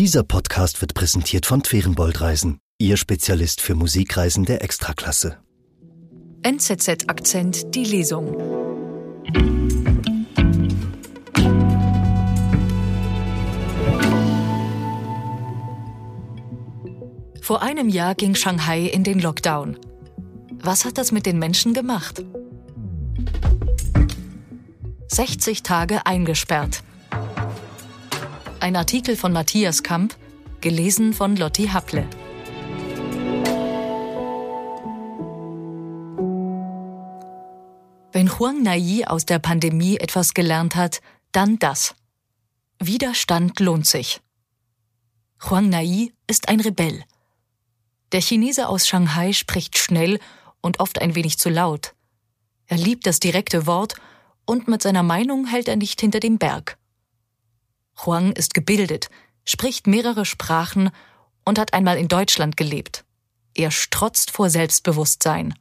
Dieser Podcast wird präsentiert von Twerenbold Reisen, Ihr Spezialist für Musikreisen der Extraklasse. NZZ Akzent die Lesung. Vor einem Jahr ging Shanghai in den Lockdown. Was hat das mit den Menschen gemacht? 60 Tage eingesperrt. Ein Artikel von Matthias Kamp, gelesen von Lotti Happle. Wenn Huang Nai aus der Pandemie etwas gelernt hat, dann das. Widerstand lohnt sich. Huang Nai ist ein Rebell. Der Chinese aus Shanghai spricht schnell und oft ein wenig zu laut. Er liebt das direkte Wort und mit seiner Meinung hält er nicht hinter dem Berg. Huang ist gebildet, spricht mehrere Sprachen und hat einmal in Deutschland gelebt. Er strotzt vor Selbstbewusstsein.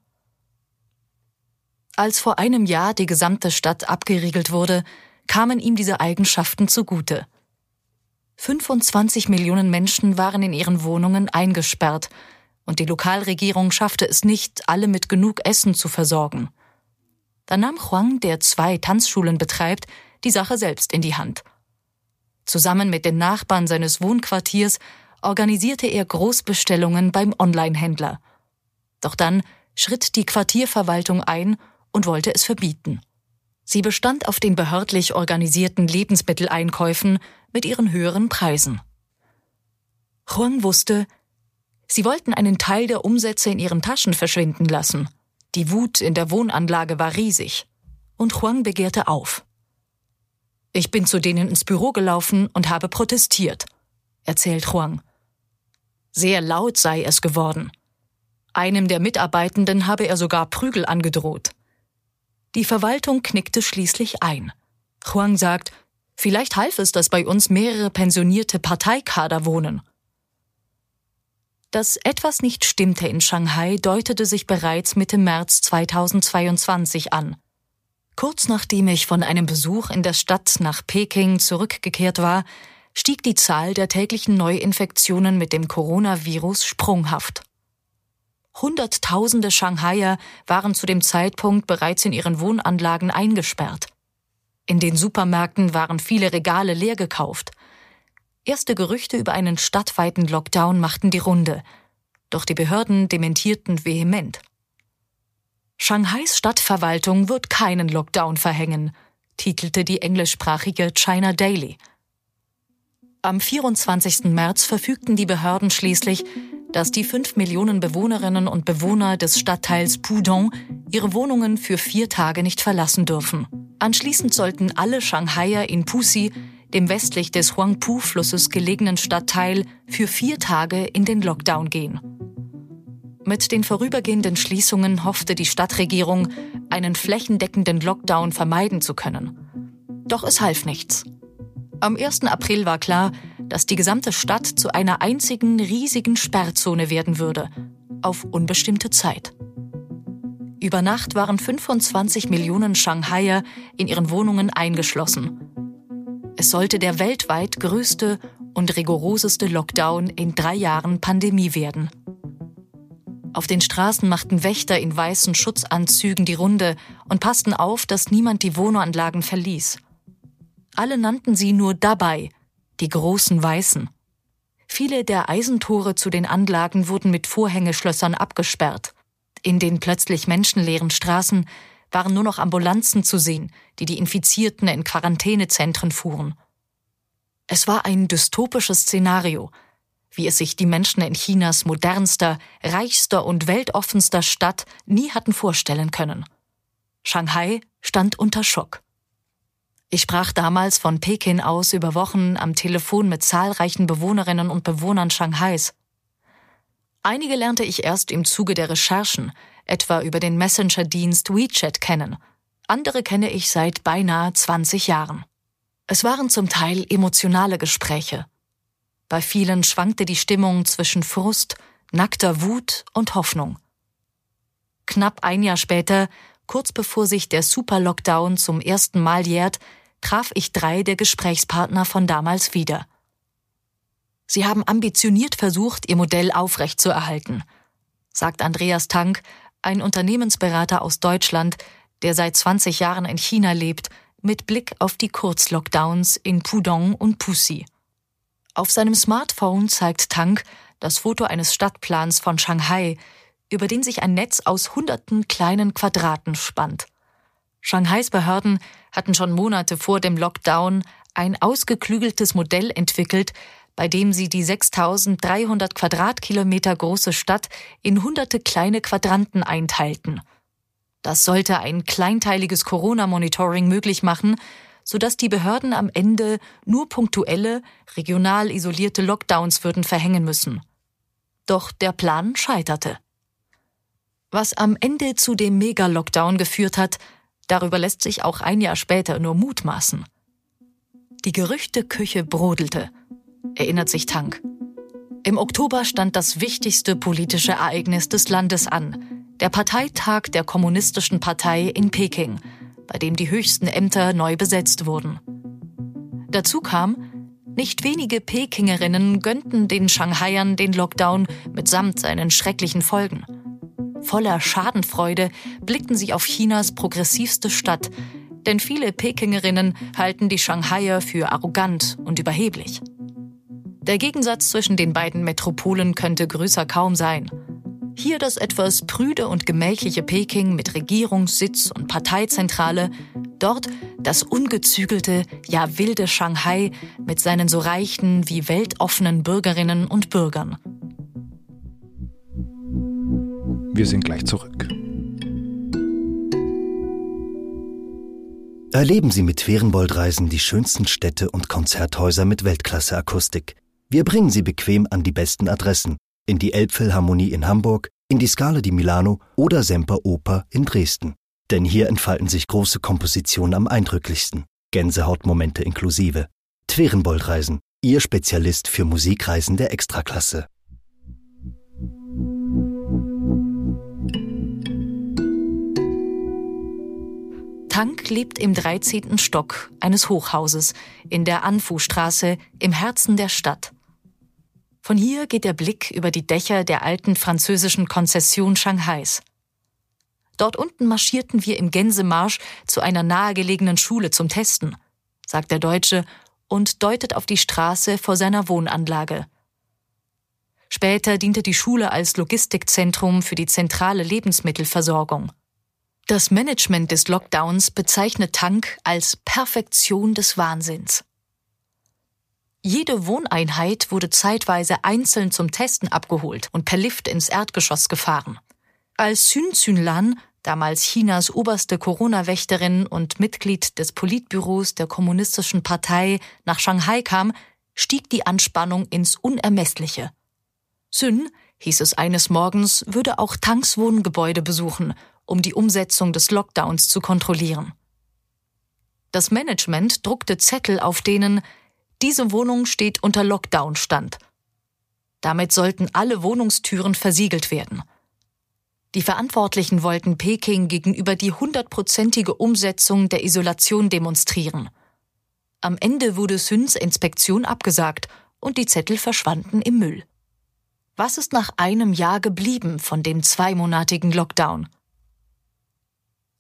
Als vor einem Jahr die gesamte Stadt abgeriegelt wurde, kamen ihm diese Eigenschaften zugute. 25 Millionen Menschen waren in ihren Wohnungen eingesperrt, und die Lokalregierung schaffte es nicht, alle mit genug Essen zu versorgen. Da nahm Huang, der zwei Tanzschulen betreibt, die Sache selbst in die Hand. Zusammen mit den Nachbarn seines Wohnquartiers organisierte er Großbestellungen beim Onlinehändler. Doch dann schritt die Quartierverwaltung ein und wollte es verbieten. Sie bestand auf den behördlich organisierten Lebensmitteleinkäufen mit ihren höheren Preisen. Huang wusste, Sie wollten einen Teil der Umsätze in ihren Taschen verschwinden lassen. Die Wut in der Wohnanlage war riesig. Und Huang begehrte auf. Ich bin zu denen ins Büro gelaufen und habe protestiert, erzählt Huang. Sehr laut sei es geworden. Einem der Mitarbeitenden habe er sogar Prügel angedroht. Die Verwaltung knickte schließlich ein. Huang sagt, vielleicht half es, dass bei uns mehrere pensionierte Parteikader wohnen. Dass etwas nicht stimmte in Shanghai, deutete sich bereits Mitte März 2022 an. Kurz nachdem ich von einem Besuch in der Stadt nach Peking zurückgekehrt war, stieg die Zahl der täglichen Neuinfektionen mit dem Coronavirus sprunghaft. Hunderttausende Shanghaier waren zu dem Zeitpunkt bereits in ihren Wohnanlagen eingesperrt. In den Supermärkten waren viele Regale leer gekauft. Erste Gerüchte über einen stadtweiten Lockdown machten die Runde, doch die Behörden dementierten vehement. Shanghais Stadtverwaltung wird keinen Lockdown verhängen, titelte die englischsprachige China Daily. Am 24. März verfügten die Behörden schließlich, dass die fünf Millionen Bewohnerinnen und Bewohner des Stadtteils Pudong ihre Wohnungen für vier Tage nicht verlassen dürfen. Anschließend sollten alle Shanghaier in Puxi dem westlich des Huangpu-Flusses gelegenen Stadtteil, für vier Tage in den Lockdown gehen. Mit den vorübergehenden Schließungen hoffte die Stadtregierung, einen flächendeckenden Lockdown vermeiden zu können. Doch es half nichts. Am 1. April war klar, dass die gesamte Stadt zu einer einzigen riesigen Sperrzone werden würde, auf unbestimmte Zeit. Über Nacht waren 25 Millionen Shanghaier in ihren Wohnungen eingeschlossen. Es sollte der weltweit größte und rigoroseste Lockdown in drei Jahren Pandemie werden. Auf den Straßen machten Wächter in weißen Schutzanzügen die Runde und passten auf, dass niemand die Wohnanlagen verließ. Alle nannten sie nur dabei, die großen Weißen. Viele der Eisentore zu den Anlagen wurden mit Vorhängeschlössern abgesperrt. In den plötzlich menschenleeren Straßen waren nur noch Ambulanzen zu sehen, die die Infizierten in Quarantänezentren fuhren. Es war ein dystopisches Szenario, wie es sich die Menschen in Chinas modernster, reichster und weltoffenster Stadt nie hatten vorstellen können. Shanghai stand unter Schock. Ich sprach damals von Peking aus über Wochen am Telefon mit zahlreichen Bewohnerinnen und Bewohnern Shanghais. Einige lernte ich erst im Zuge der Recherchen, etwa über den Messenger-Dienst WeChat kennen. Andere kenne ich seit beinahe 20 Jahren. Es waren zum Teil emotionale Gespräche. Bei vielen schwankte die Stimmung zwischen Frust, nackter Wut und Hoffnung. Knapp ein Jahr später, kurz bevor sich der Super-Lockdown zum ersten Mal jährt, traf ich drei der Gesprächspartner von damals wieder. Sie haben ambitioniert versucht, ihr Modell aufrechtzuerhalten, sagt Andreas Tank, ein Unternehmensberater aus Deutschland, der seit 20 Jahren in China lebt, mit Blick auf die Kurzlockdowns in Pudong und Puxi. Auf seinem Smartphone zeigt Tank das Foto eines Stadtplans von Shanghai, über den sich ein Netz aus hunderten kleinen Quadraten spannt. Shanghais Behörden hatten schon Monate vor dem Lockdown ein ausgeklügeltes Modell entwickelt, bei dem sie die 6300 Quadratkilometer große Stadt in hunderte kleine Quadranten einteilten. Das sollte ein kleinteiliges Corona-Monitoring möglich machen, sodass die Behörden am Ende nur punktuelle, regional isolierte Lockdowns würden verhängen müssen. Doch der Plan scheiterte. Was am Ende zu dem Mega-Lockdown geführt hat, darüber lässt sich auch ein Jahr später nur mutmaßen. Die Gerüchteküche brodelte, erinnert sich Tank. Im Oktober stand das wichtigste politische Ereignis des Landes an, der Parteitag der Kommunistischen Partei in Peking, bei dem die höchsten Ämter neu besetzt wurden. Dazu kam, nicht wenige Pekingerinnen gönnten den Shanghaiern den Lockdown mitsamt seinen schrecklichen Folgen. Voller Schadenfreude blickten sie auf Chinas progressivste Stadt, denn viele Pekingerinnen halten die Shanghaier für arrogant und überheblich. Der Gegensatz zwischen den beiden Metropolen könnte größer kaum sein. Hier das etwas prüde und gemächliche Peking mit Regierungssitz und Parteizentrale, dort das ungezügelte, ja wilde Shanghai mit seinen so reichen wie weltoffenen Bürgerinnen und Bürgern. Wir sind gleich zurück. Erleben Sie mit Ferienboldreisen die schönsten Städte und Konzerthäuser mit Weltklasse-Akustik. Wir bringen Sie bequem an die besten Adressen. In die Elbphilharmonie in Hamburg, in die Scala di Milano oder Semper Oper in Dresden. Denn hier entfalten sich große Kompositionen am eindrücklichsten. Gänsehautmomente inklusive. Twerenboldreisen, Ihr Spezialist für Musikreisen der Extraklasse. Tank lebt im 13. Stock eines Hochhauses in der Anfu-Straße im Herzen der Stadt. Von hier geht der Blick über die Dächer der alten französischen Konzession Shanghais. Dort unten marschierten wir im Gänsemarsch zu einer nahegelegenen Schule zum Testen, sagt der Deutsche und deutet auf die Straße vor seiner Wohnanlage. Später diente die Schule als Logistikzentrum für die zentrale Lebensmittelversorgung. Das Management des Lockdowns bezeichnet Tank als Perfektion des Wahnsinns. Jede Wohneinheit wurde zeitweise einzeln zum Testen abgeholt und per Lift ins Erdgeschoss gefahren. Als Xun Xunlan, damals Chinas oberste Corona-Wächterin und Mitglied des Politbüros der Kommunistischen Partei, nach Shanghai kam, stieg die Anspannung ins Unermessliche. Sun, hieß es eines Morgens, würde auch Tanks Wohngebäude besuchen um die Umsetzung des Lockdowns zu kontrollieren. Das Management druckte Zettel, auf denen diese Wohnung steht unter Lockdown-Stand. Damit sollten alle Wohnungstüren versiegelt werden. Die Verantwortlichen wollten Peking gegenüber die hundertprozentige Umsetzung der Isolation demonstrieren. Am Ende wurde Süns Inspektion abgesagt und die Zettel verschwanden im Müll. Was ist nach einem Jahr geblieben von dem zweimonatigen Lockdown?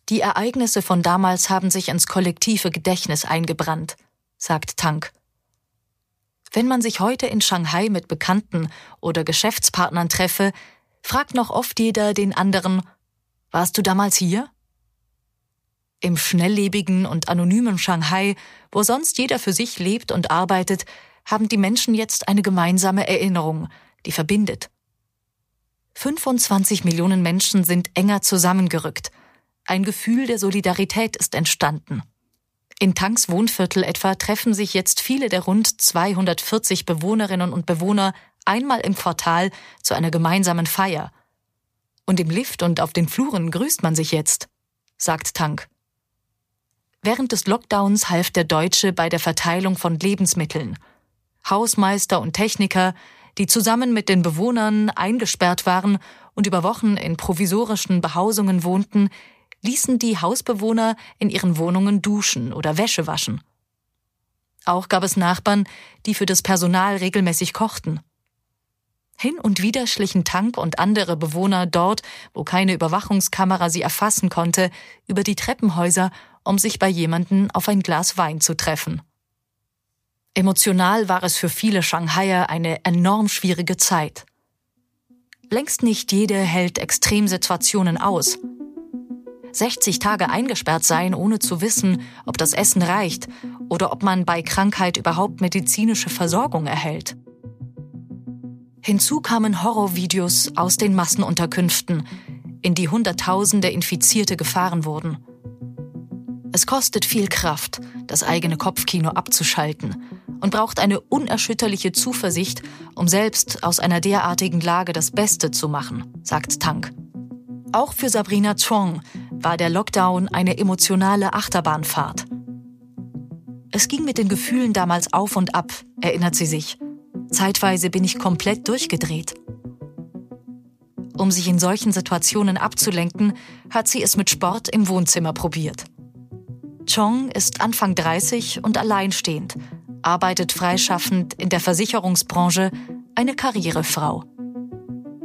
Die Ereignisse von damals haben sich ins kollektive Gedächtnis eingebrannt, sagt Tank. Wenn man sich heute in Shanghai mit Bekannten oder Geschäftspartnern treffe, fragt noch oft jeder den anderen, warst du damals hier? Im schnelllebigen und anonymen Shanghai, wo sonst jeder für sich lebt und arbeitet, haben die Menschen jetzt eine gemeinsame Erinnerung, die verbindet. 25 Millionen Menschen sind enger zusammengerückt. Ein Gefühl der Solidarität ist entstanden. In Tanks Wohnviertel etwa treffen sich jetzt viele der rund 240 Bewohnerinnen und Bewohner einmal im Quartal zu einer gemeinsamen Feier. Und im Lift und auf den Fluren grüßt man sich jetzt, sagt Tank. Während des Lockdowns half der Deutsche bei der Verteilung von Lebensmitteln. Hausmeister und Techniker, die zusammen mit den Bewohnern eingesperrt waren und über Wochen in provisorischen Behausungen wohnten, ließen die Hausbewohner in ihren Wohnungen duschen oder Wäsche waschen. Auch gab es Nachbarn, die für das Personal regelmäßig kochten. Hin und wieder schlichen Tank und andere Bewohner dort, wo keine Überwachungskamera sie erfassen konnte, über die Treppenhäuser, um sich bei jemanden auf ein Glas Wein zu treffen. Emotional war es für viele Shanghaier eine enorm schwierige Zeit. Längst nicht jede hält Extremsituationen aus. 60 Tage eingesperrt sein, ohne zu wissen, ob das Essen reicht oder ob man bei Krankheit überhaupt medizinische Versorgung erhält. Hinzu kamen Horrorvideos aus den Massenunterkünften, in die Hunderttausende Infizierte gefahren wurden. Es kostet viel Kraft, das eigene Kopfkino abzuschalten und braucht eine unerschütterliche Zuversicht, um selbst aus einer derartigen Lage das Beste zu machen, sagt Tank. Auch für Sabrina Chong war der Lockdown eine emotionale Achterbahnfahrt. Es ging mit den Gefühlen damals auf und ab, erinnert sie sich. Zeitweise bin ich komplett durchgedreht. Um sich in solchen Situationen abzulenken, hat sie es mit Sport im Wohnzimmer probiert. Chong ist Anfang 30 und alleinstehend, arbeitet freischaffend in der Versicherungsbranche, eine Karrierefrau.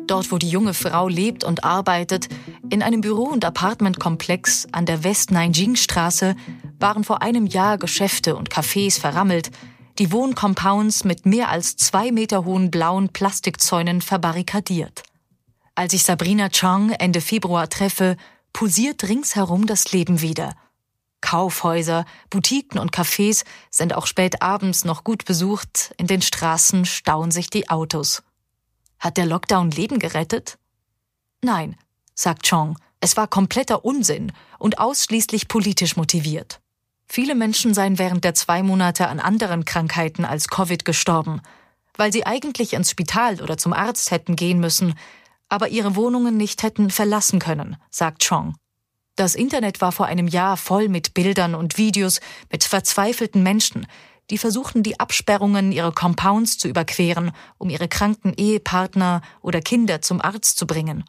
Dort, wo die junge Frau lebt und arbeitet, in einem Büro- und Apartmentkomplex an der West-Nanjing-Straße, waren vor einem Jahr Geschäfte und Cafés verrammelt, die Wohncompounds mit mehr als zwei Meter hohen blauen Plastikzäunen verbarrikadiert. Als ich Sabrina Chong Ende Februar treffe, pulsiert ringsherum das Leben wieder. Kaufhäuser, Boutiquen und Cafés sind auch spät abends noch gut besucht, in den Straßen stauen sich die Autos. Hat der Lockdown Leben gerettet? Nein, sagt Chong, es war kompletter Unsinn und ausschließlich politisch motiviert. Viele Menschen seien während der zwei Monate an anderen Krankheiten als Covid gestorben, weil sie eigentlich ins Spital oder zum Arzt hätten gehen müssen, aber ihre Wohnungen nicht hätten verlassen können, sagt Chong. Das Internet war vor einem Jahr voll mit Bildern und Videos mit verzweifelten Menschen, die versuchten, die Absperrungen ihrer Compounds zu überqueren, um ihre kranken Ehepartner oder Kinder zum Arzt zu bringen.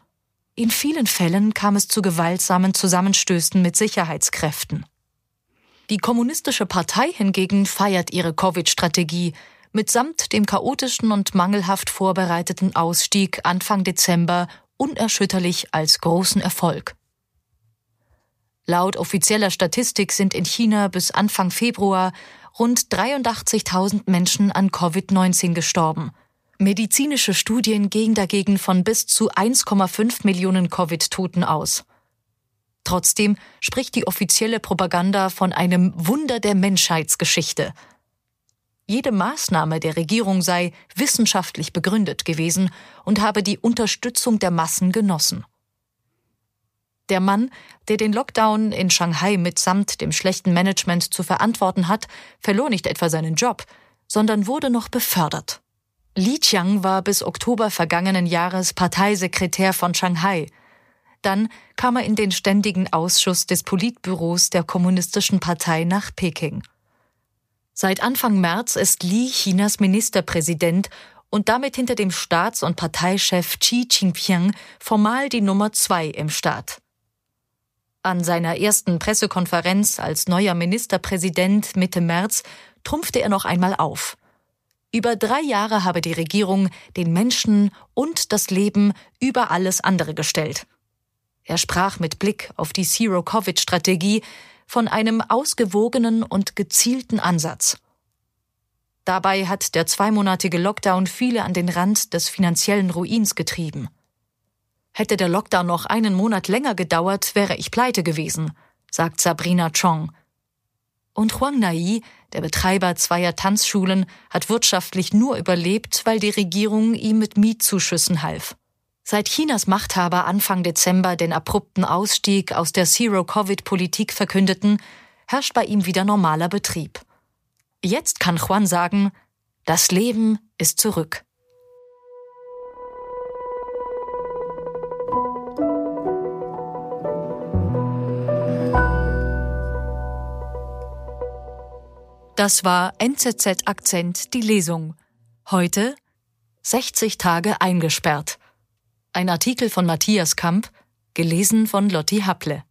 In vielen Fällen kam es zu gewaltsamen Zusammenstößen mit Sicherheitskräften. Die Kommunistische Partei hingegen feiert ihre Covid-Strategie mitsamt dem chaotischen und mangelhaft vorbereiteten Ausstieg Anfang Dezember unerschütterlich als großen Erfolg. Laut offizieller Statistik sind in China bis Anfang Februar rund 83.000 Menschen an Covid-19 gestorben. Medizinische Studien gehen dagegen von bis zu 1,5 Millionen Covid-Toten aus. Trotzdem spricht die offizielle Propaganda von einem Wunder der Menschheitsgeschichte. Jede Maßnahme der Regierung sei wissenschaftlich begründet gewesen und habe die Unterstützung der Massen genossen. Der Mann, der den Lockdown in Shanghai mitsamt dem schlechten Management zu verantworten hat, verlor nicht etwa seinen Job, sondern wurde noch befördert. Li Qiang war bis Oktober vergangenen Jahres Parteisekretär von Shanghai. Dann kam er in den ständigen Ausschuss des Politbüros der Kommunistischen Partei nach Peking. Seit Anfang März ist Li Chinas Ministerpräsident und damit hinter dem Staats- und Parteichef Xi Jinping formal die Nummer zwei im Staat. An seiner ersten Pressekonferenz als neuer Ministerpräsident Mitte März trumpfte er noch einmal auf. Über drei Jahre habe die Regierung den Menschen und das Leben über alles andere gestellt. Er sprach mit Blick auf die Zero-Covid-Strategie von einem ausgewogenen und gezielten Ansatz. Dabei hat der zweimonatige Lockdown viele an den Rand des finanziellen Ruins getrieben. Hätte der Lockdown noch einen Monat länger gedauert, wäre ich pleite gewesen, sagt Sabrina Chong. Und Huang Nai, der Betreiber zweier Tanzschulen, hat wirtschaftlich nur überlebt, weil die Regierung ihm mit Mietzuschüssen half. Seit Chinas Machthaber Anfang Dezember den abrupten Ausstieg aus der Zero-Covid-Politik verkündeten, herrscht bei ihm wieder normaler Betrieb. Jetzt kann Juan sagen, das Leben ist zurück. Das war NZZ Akzent die Lesung. Heute 60 Tage eingesperrt. Ein Artikel von Matthias Kamp, gelesen von Lotti Happle.